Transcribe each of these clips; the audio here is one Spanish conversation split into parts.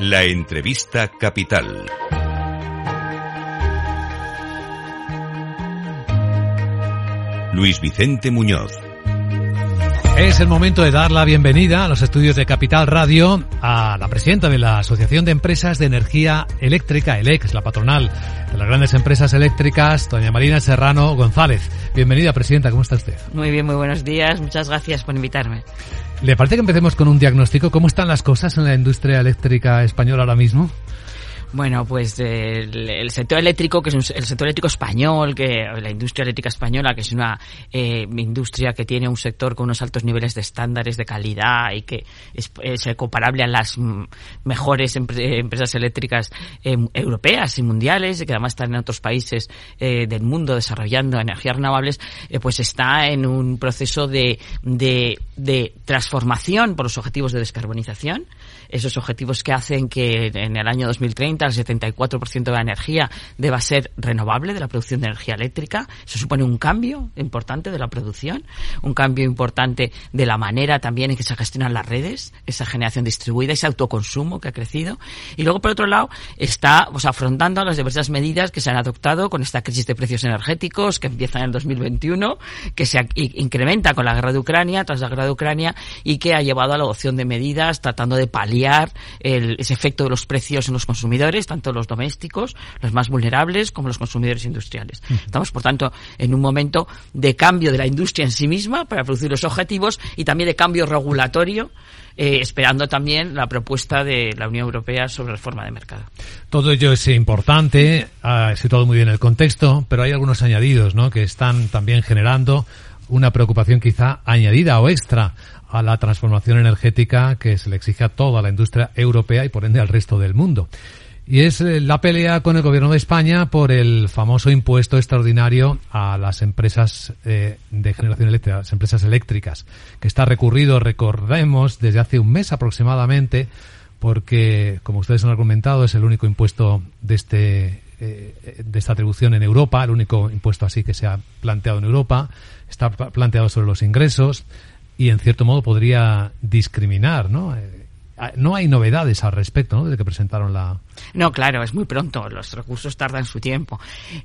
La entrevista capital. Luis Vicente Muñoz. Es el momento de dar la bienvenida a los estudios de Capital Radio a la presidenta de la Asociación de Empresas de Energía Eléctrica, ELEC, la patronal de las grandes empresas eléctricas, doña Marina Serrano González. Bienvenida, presidenta, ¿cómo está usted? Muy bien, muy buenos días. Muchas gracias por invitarme. ¿Le parece que empecemos con un diagnóstico? ¿Cómo están las cosas en la industria eléctrica española ahora mismo? Bueno, pues el, sector eléctrico, que es el sector eléctrico español, que la industria eléctrica española, que es una eh, industria que tiene un sector con unos altos niveles de estándares de calidad y que es, comparable a las mejores empresas eléctricas em, europeas y mundiales, y que además están en otros países eh, del mundo desarrollando energías renovables, eh, pues está en un proceso de, de transformación por los objetivos de descarbonización. Esos objetivos que hacen que en el año 2030 el 74% de la energía deba ser renovable de la producción de energía eléctrica. Eso supone un cambio importante de la producción, un cambio importante de la manera también en que se gestionan las redes, esa generación distribuida, ese autoconsumo que ha crecido. Y luego, por otro lado, está pues, afrontando las diversas medidas que se han adoptado con esta crisis de precios energéticos que empieza en el 2021, que se incrementa con la guerra de Ucrania, tras la guerra de Ucrania, y que ha llevado a la adopción de medidas tratando de paliar el, ese efecto de los precios en los consumidores, tanto los domésticos, los más vulnerables, como los consumidores industriales. Estamos, por tanto, en un momento de cambio de la industria en sí misma para producir los objetivos y también de cambio regulatorio eh, esperando también la propuesta de la Unión Europea sobre reforma de mercado. Todo ello es importante, ha situado muy bien el contexto, pero hay algunos añadidos ¿no? que están también generando una preocupación quizá añadida o extra a la transformación energética que se le exige a toda la industria europea y por ende al resto del mundo. Y es eh, la pelea con el gobierno de España por el famoso impuesto extraordinario a las empresas eh, de generación eléctrica, las empresas eléctricas, que está recurrido, recordemos, desde hace un mes aproximadamente, porque, como ustedes han argumentado, es el único impuesto de este eh, de esta atribución en Europa, el único impuesto así que se ha planteado en Europa, está planteado sobre los ingresos, y en cierto modo podría discriminar, ¿no? Eh, no hay novedades al respecto, ¿no? Desde que presentaron la, no, claro, es muy pronto. Los recursos tardan su tiempo.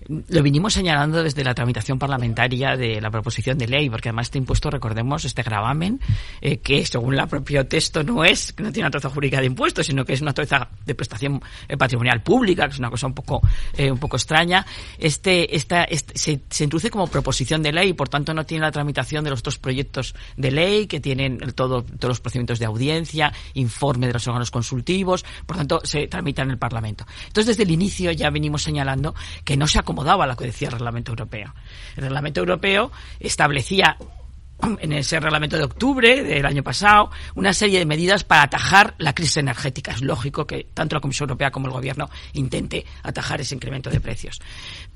Lo vinimos señalando desde la tramitación parlamentaria de la proposición de ley, porque además este impuesto, recordemos, este gravamen, eh, que según el propio texto no es, no tiene una troza jurídica de impuestos, sino que es una troza de prestación eh, patrimonial pública, que es una cosa un poco, eh, un poco extraña. Este, esta, este, se, introduce como proposición de ley y por tanto no tiene la tramitación de los otros proyectos de ley que tienen todo, todos los procedimientos de audiencia, informe de los órganos consultivos, por tanto se tramita en el Parlamento. Entonces, desde el inicio ya venimos señalando que no se acomodaba a lo que decía el Reglamento Europeo. El Reglamento Europeo establecía en ese reglamento de octubre del año pasado una serie de medidas para atajar la crisis energética. Es lógico que tanto la Comisión Europea como el Gobierno intente atajar ese incremento de precios.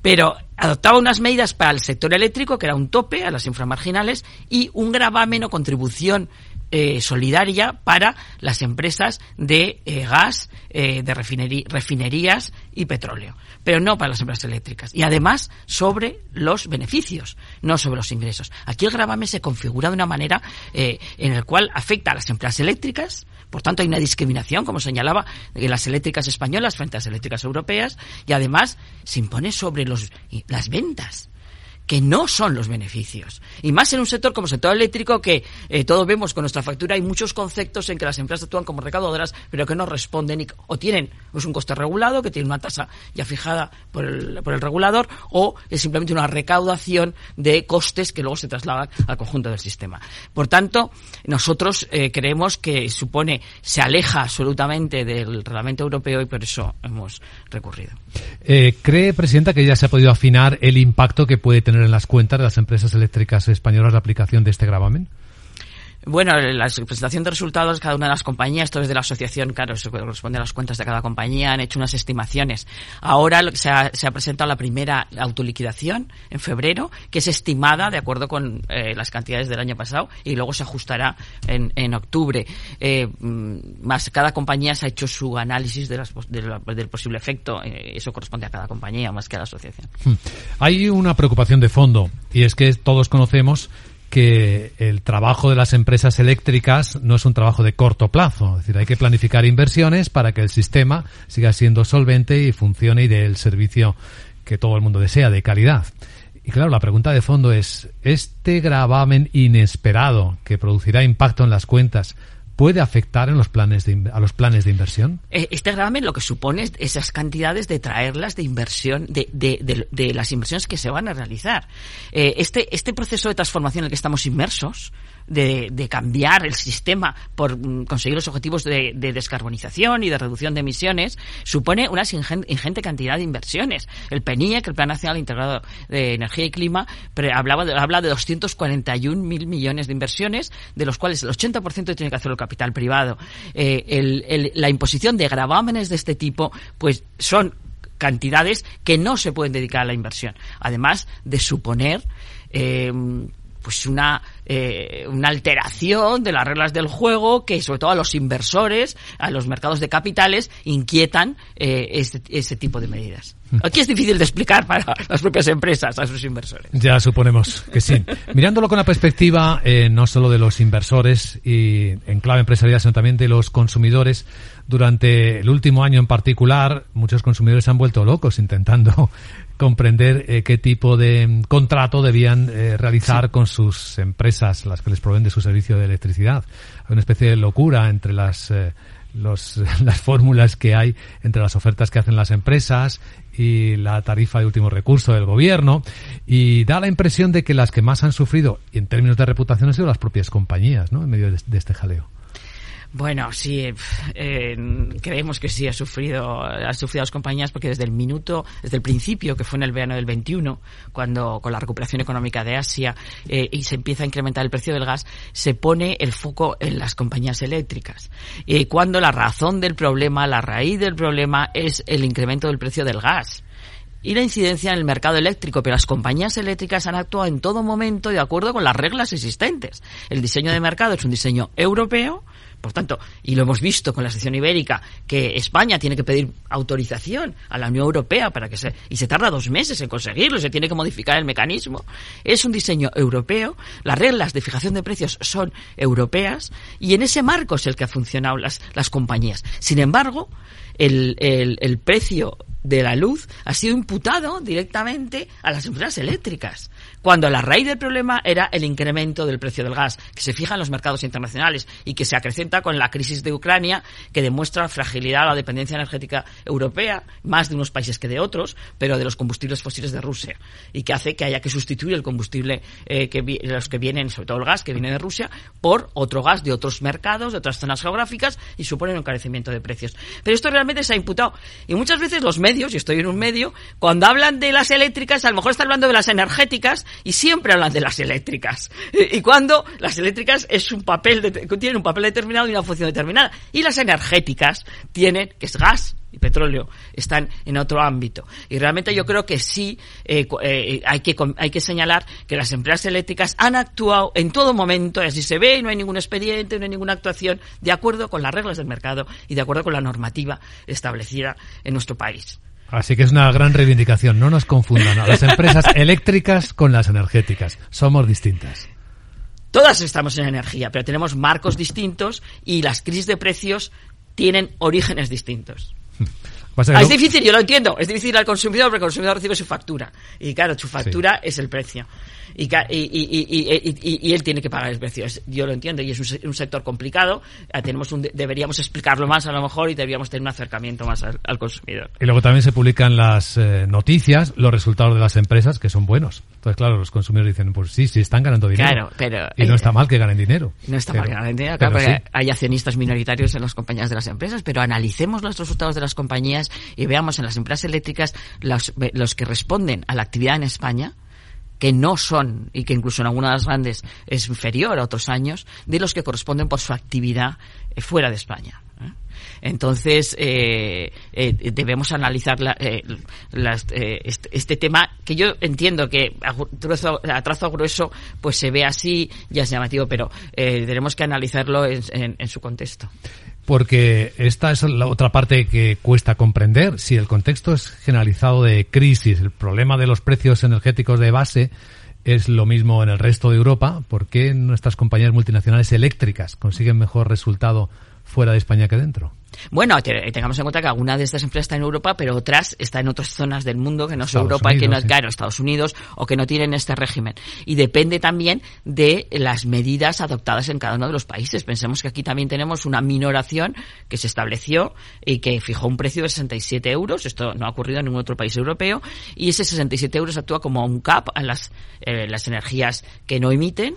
Pero adoptaba unas medidas para el sector eléctrico, que era un tope a las inframarginales, y un gravamen o contribución eh, solidaria para las empresas de eh, gas, eh, de refinerías y petróleo, pero no para las empresas eléctricas. Y además sobre los beneficios, no sobre los ingresos. Aquí el gravamen se configura de una manera en la cual afecta a las empresas eléctricas, por tanto hay una discriminación, como señalaba, de las eléctricas españolas frente a las eléctricas europeas, y además se impone sobre los, las ventas que no son los beneficios. Y más en un sector como el sector eléctrico que eh, todos vemos con nuestra factura hay muchos conceptos en que las empresas actúan como recaudadoras pero que no responden o tienen pues, un coste regulado que tiene una tasa ya fijada por el, por el regulador o es simplemente una recaudación de costes que luego se trasladan al conjunto del sistema. Por tanto, nosotros eh, creemos que supone, se aleja absolutamente del reglamento europeo y por eso hemos recurrido. Eh, ¿Cree, Presidenta, que ya se ha podido afinar el impacto que puede tener tener en las cuentas de las empresas eléctricas españolas la aplicación de este gravamen? Bueno, la presentación de resultados, cada una de las compañías, esto desde la asociación, claro, se corresponde a las cuentas de cada compañía, han hecho unas estimaciones. Ahora se ha, se ha presentado la primera autoliquidación en febrero, que es estimada de acuerdo con eh, las cantidades del año pasado y luego se ajustará en, en octubre. Eh, mm, más cada compañía se ha hecho su análisis de las, del posible efecto. Eh, eso corresponde a cada compañía más que a la asociación. Hmm. Hay una preocupación de fondo y es que todos conocemos que el trabajo de las empresas eléctricas no es un trabajo de corto plazo. Es decir, hay que planificar inversiones para que el sistema siga siendo solvente y funcione y dé el servicio que todo el mundo desea, de calidad. Y claro, la pregunta de fondo es, ¿este gravamen inesperado que producirá impacto en las cuentas puede afectar en los planes de, a los planes de inversión? Eh, este gravamen lo que supone es esas cantidades de traerlas de inversión, de, de, de, las inversiones que se van a realizar. Eh, este, este proceso de transformación en el que estamos inmersos, de, cambiar el sistema por mm, conseguir los objetivos de, de, descarbonización y de reducción de emisiones, supone una ingente cantidad de inversiones. El PNIEC, el Plan Nacional Integrado de Energía y Clima, hablaba de, habla de 241 mil millones de inversiones, de los cuales el 80% tiene que hacer el capital privado. Eh, la imposición de gravámenes de este tipo, pues son cantidades que no se pueden dedicar a la inversión. Además de suponer eh, pues una, eh, una alteración de las reglas del juego que sobre todo a los inversores, a los mercados de capitales, inquietan eh, este, ese tipo de medidas. Aquí es difícil de explicar para las propias empresas, a sus inversores. Ya suponemos que sí. Mirándolo con la perspectiva eh, no solo de los inversores y en clave empresarial, sino también de los consumidores, durante el último año en particular, muchos consumidores se han vuelto locos intentando comprender eh, qué tipo de mm, contrato debían eh, realizar con sus empresas, las que les proveen de su servicio de electricidad. Hay una especie de locura entre las eh, los, las fórmulas que hay entre las ofertas que hacen las empresas y la tarifa de último recurso del gobierno y da la impresión de que las que más han sufrido y en términos de reputación han sido las propias compañías, ¿no? En medio de este jaleo. Bueno, sí, eh, creemos que sí ha sufrido, ha sufrido las compañías porque desde el minuto, desde el principio, que fue en el verano del 21, cuando con la recuperación económica de Asia eh, y se empieza a incrementar el precio del gas, se pone el foco en las compañías eléctricas. Y cuando la razón del problema, la raíz del problema es el incremento del precio del gas y la incidencia en el mercado eléctrico, pero las compañías eléctricas han actuado en todo momento de acuerdo con las reglas existentes. El diseño de mercado es un diseño europeo, por tanto, y lo hemos visto con la sección ibérica, que España tiene que pedir autorización a la Unión Europea para que se, y se tarda dos meses en conseguirlo, se tiene que modificar el mecanismo. Es un diseño europeo, las reglas de fijación de precios son europeas, y en ese marco es el que han funcionado las, las compañías. Sin embargo, el, el, el precio de la luz ha sido imputado directamente a las empresas eléctricas, cuando la raíz del problema era el incremento del precio del gas, que se fija en los mercados internacionales y que se acrecenta con la crisis de Ucrania, que demuestra fragilidad la dependencia energética europea, más de unos países que de otros, pero de los combustibles fósiles de Rusia, y que hace que haya que sustituir el combustible eh, que los que vienen, sobre todo el gas que viene de Rusia, por otro gas de otros mercados, de otras zonas geográficas, y supone un encarecimiento de precios. Pero esto realmente se ha imputado. Y muchas veces los medios medios, y estoy en un medio, cuando hablan de las eléctricas, a lo mejor están hablando de las energéticas y siempre hablan de las eléctricas. Y, cuando las eléctricas es un papel, tienen un papel determinado y una función determinada. Y las energéticas tienen, que es gas, y petróleo están en otro ámbito. Y realmente yo creo que sí eh, eh, hay, que, hay que señalar que las empresas eléctricas han actuado en todo momento, y así se ve, y no hay ningún expediente, no hay ninguna actuación, de acuerdo con las reglas del mercado y de acuerdo con la normativa establecida en nuestro país. Así que es una gran reivindicación. No nos confundan a las empresas eléctricas con las energéticas. Somos distintas. Todas estamos en energía, pero tenemos marcos distintos y las crisis de precios tienen orígenes distintos. es difícil, yo lo entiendo. Es difícil al consumidor porque el consumidor recibe su factura. Y claro, su factura es el precio y, y, y, él tiene que pagar el precio. Yo lo entiendo y es un, sector complicado. Eh, tenemos un, deberíamos explicarlo más a lo mejor y deberíamos tener un acercamiento más al, consumidor. Y luego también se publican las eh, noticias, los resultados de las empresas que son buenos. Entonces, claro, los consumidores dicen, pues sí, sí, están ganando dinero. Claro, pero... Y no está mal que ganen dinero. No está mal que ganen dinero, claro, porque hay accionistas minoritarios en las compañías de las empresas, pero analicemos los resultados de las compañías y veamos en las empresas eléctricas los, los que responden a la actividad en España, que no son, y que incluso en algunas grandes es inferior a otros años, de los que corresponden por su actividad eh, fuera de España. ¿eh? Entonces, eh, debemos analizar este, este, tema que yo entiendo que a, trazo grueso pues se ve así, ya es llamativo, pero tenemos que analizarlo en su contexto porque esta es la otra parte que cuesta comprender. Si el contexto es generalizado de crisis, el problema de los precios energéticos de base es lo mismo en el resto de Europa, ¿por qué nuestras compañías multinacionales eléctricas consiguen mejor resultado fuera de España que dentro? Bueno, tengamos en cuenta que alguna de estas empresas está en Europa, pero otras están en otras zonas del mundo que no es Europa y que no es, claro, Estados Unidos o que no tienen este régimen. Y depende también de las medidas adoptadas en cada uno de los países. Pensemos que aquí también tenemos una minoración que se estableció y que fijó un precio de 67 euros. Esto no ha ocurrido en ningún otro país europeo. Y ese 67 euros actúa como un cap a las, eh, las energías que no emiten.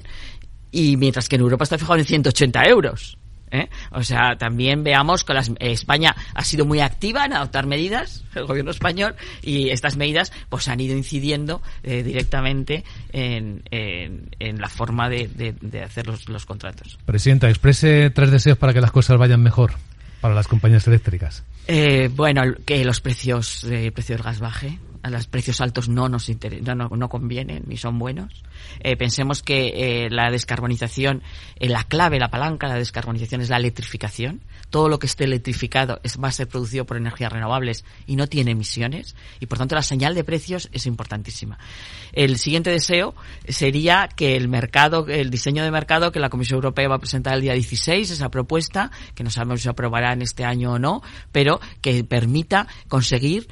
Y mientras que en Europa está fijado en 180 euros. ¿Eh? O sea, también veamos que España ha sido muy activa en adoptar medidas, el gobierno español, y estas medidas pues han ido incidiendo eh, directamente en, la forma de, hacer los, contratos. Presidenta, exprese tres deseos para que las cosas vayan mejor para las compañías eléctricas. Eh, bueno, que los precios, el precio del gas baje, a los precios altos no nos no, no, convienen ni son buenos. Eh, pensemos que eh, la descarbonización, eh, la clave, la palanca de la descarbonización es la electrificación. Todo lo que esté electrificado es, va a ser producido por energías renovables y no tiene emisiones. Y por tanto la señal de precios es importantísima. El siguiente deseo sería que el mercado, el diseño de mercado que la Comisión Europea va a presentar el día 16, esa propuesta, que no sabemos si aprobará en este año o no, pero que permita conseguir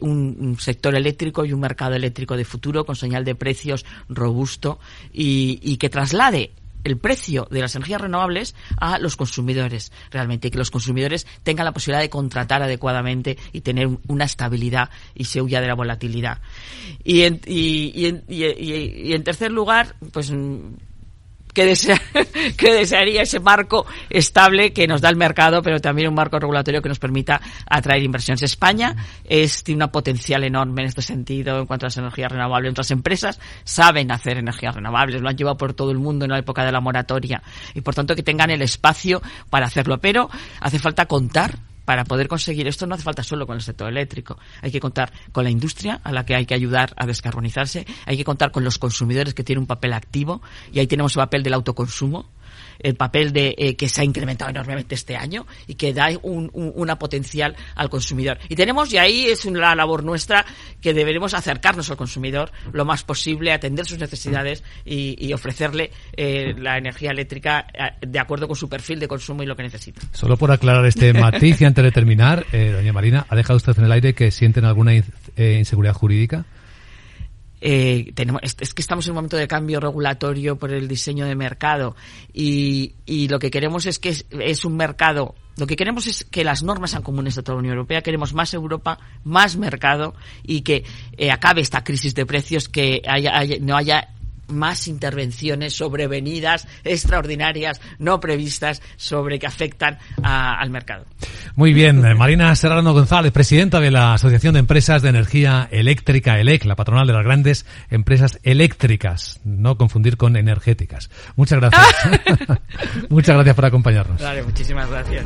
un, un sector eléctrico y un mercado eléctrico de futuro con señal de precios robusto y, que traslade el precio de las energías renovables a los consumidores realmente, y que los consumidores tengan la posibilidad de contratar adecuadamente y tener una estabilidad y se huya de la volatilidad. Y en, y, y en tercer lugar, pues que, que desearía ese marco estable que nos da el mercado, pero también un marco regulatorio que nos permita atraer inversiones. España es, tiene una potencial enorme en este sentido en cuanto a las energías renovables. Otras empresas saben hacer energías renovables, lo han llevado por todo el mundo en la época de la moratoria y por tanto que tengan el espacio para hacerlo. Pero hace falta contar para poder conseguir esto no hace falta solo con el sector eléctrico. Hay que contar con la industria a la que hay que ayudar a descarbonizarse. Hay que contar con los consumidores que tienen un papel activo y ahí tenemos el papel del autoconsumo el papel de eh, que se ha incrementado enormemente este año y que da un, una potencial al consumidor. Y tenemos, y ahí es una labor nuestra, que deberemos acercarnos al consumidor lo más posible, atender sus necesidades y, ofrecerle eh, la energía eléctrica eh, de acuerdo con su perfil de consumo y lo que necesita. Solo por aclarar este matiz y antes de terminar, doña Marina, ¿ha dejado usted en el aire que sienten alguna inseguridad jurídica? Eh, tenemos, es, que estamos en un momento de cambio regulatorio por el diseño de mercado y, y lo que queremos es que es, un mercado lo que queremos es que las normas sean comunes de toda la Unión Europea. Queremos más Europa, más mercado y que eh, acabe esta crisis de precios, que haya, no haya más intervenciones sobrevenidas, extraordinarias, no previstas, sobre que afectan al mercado. Muy bien, eh, Marina Serrano González, presidenta de la Asociación de Empresas de Energía Eléctrica, ELEC, la patronal de las grandes empresas eléctricas, no confundir con energéticas. Muchas gracias. Muchas gracias por acompañarnos. Vale, muchísimas gracias.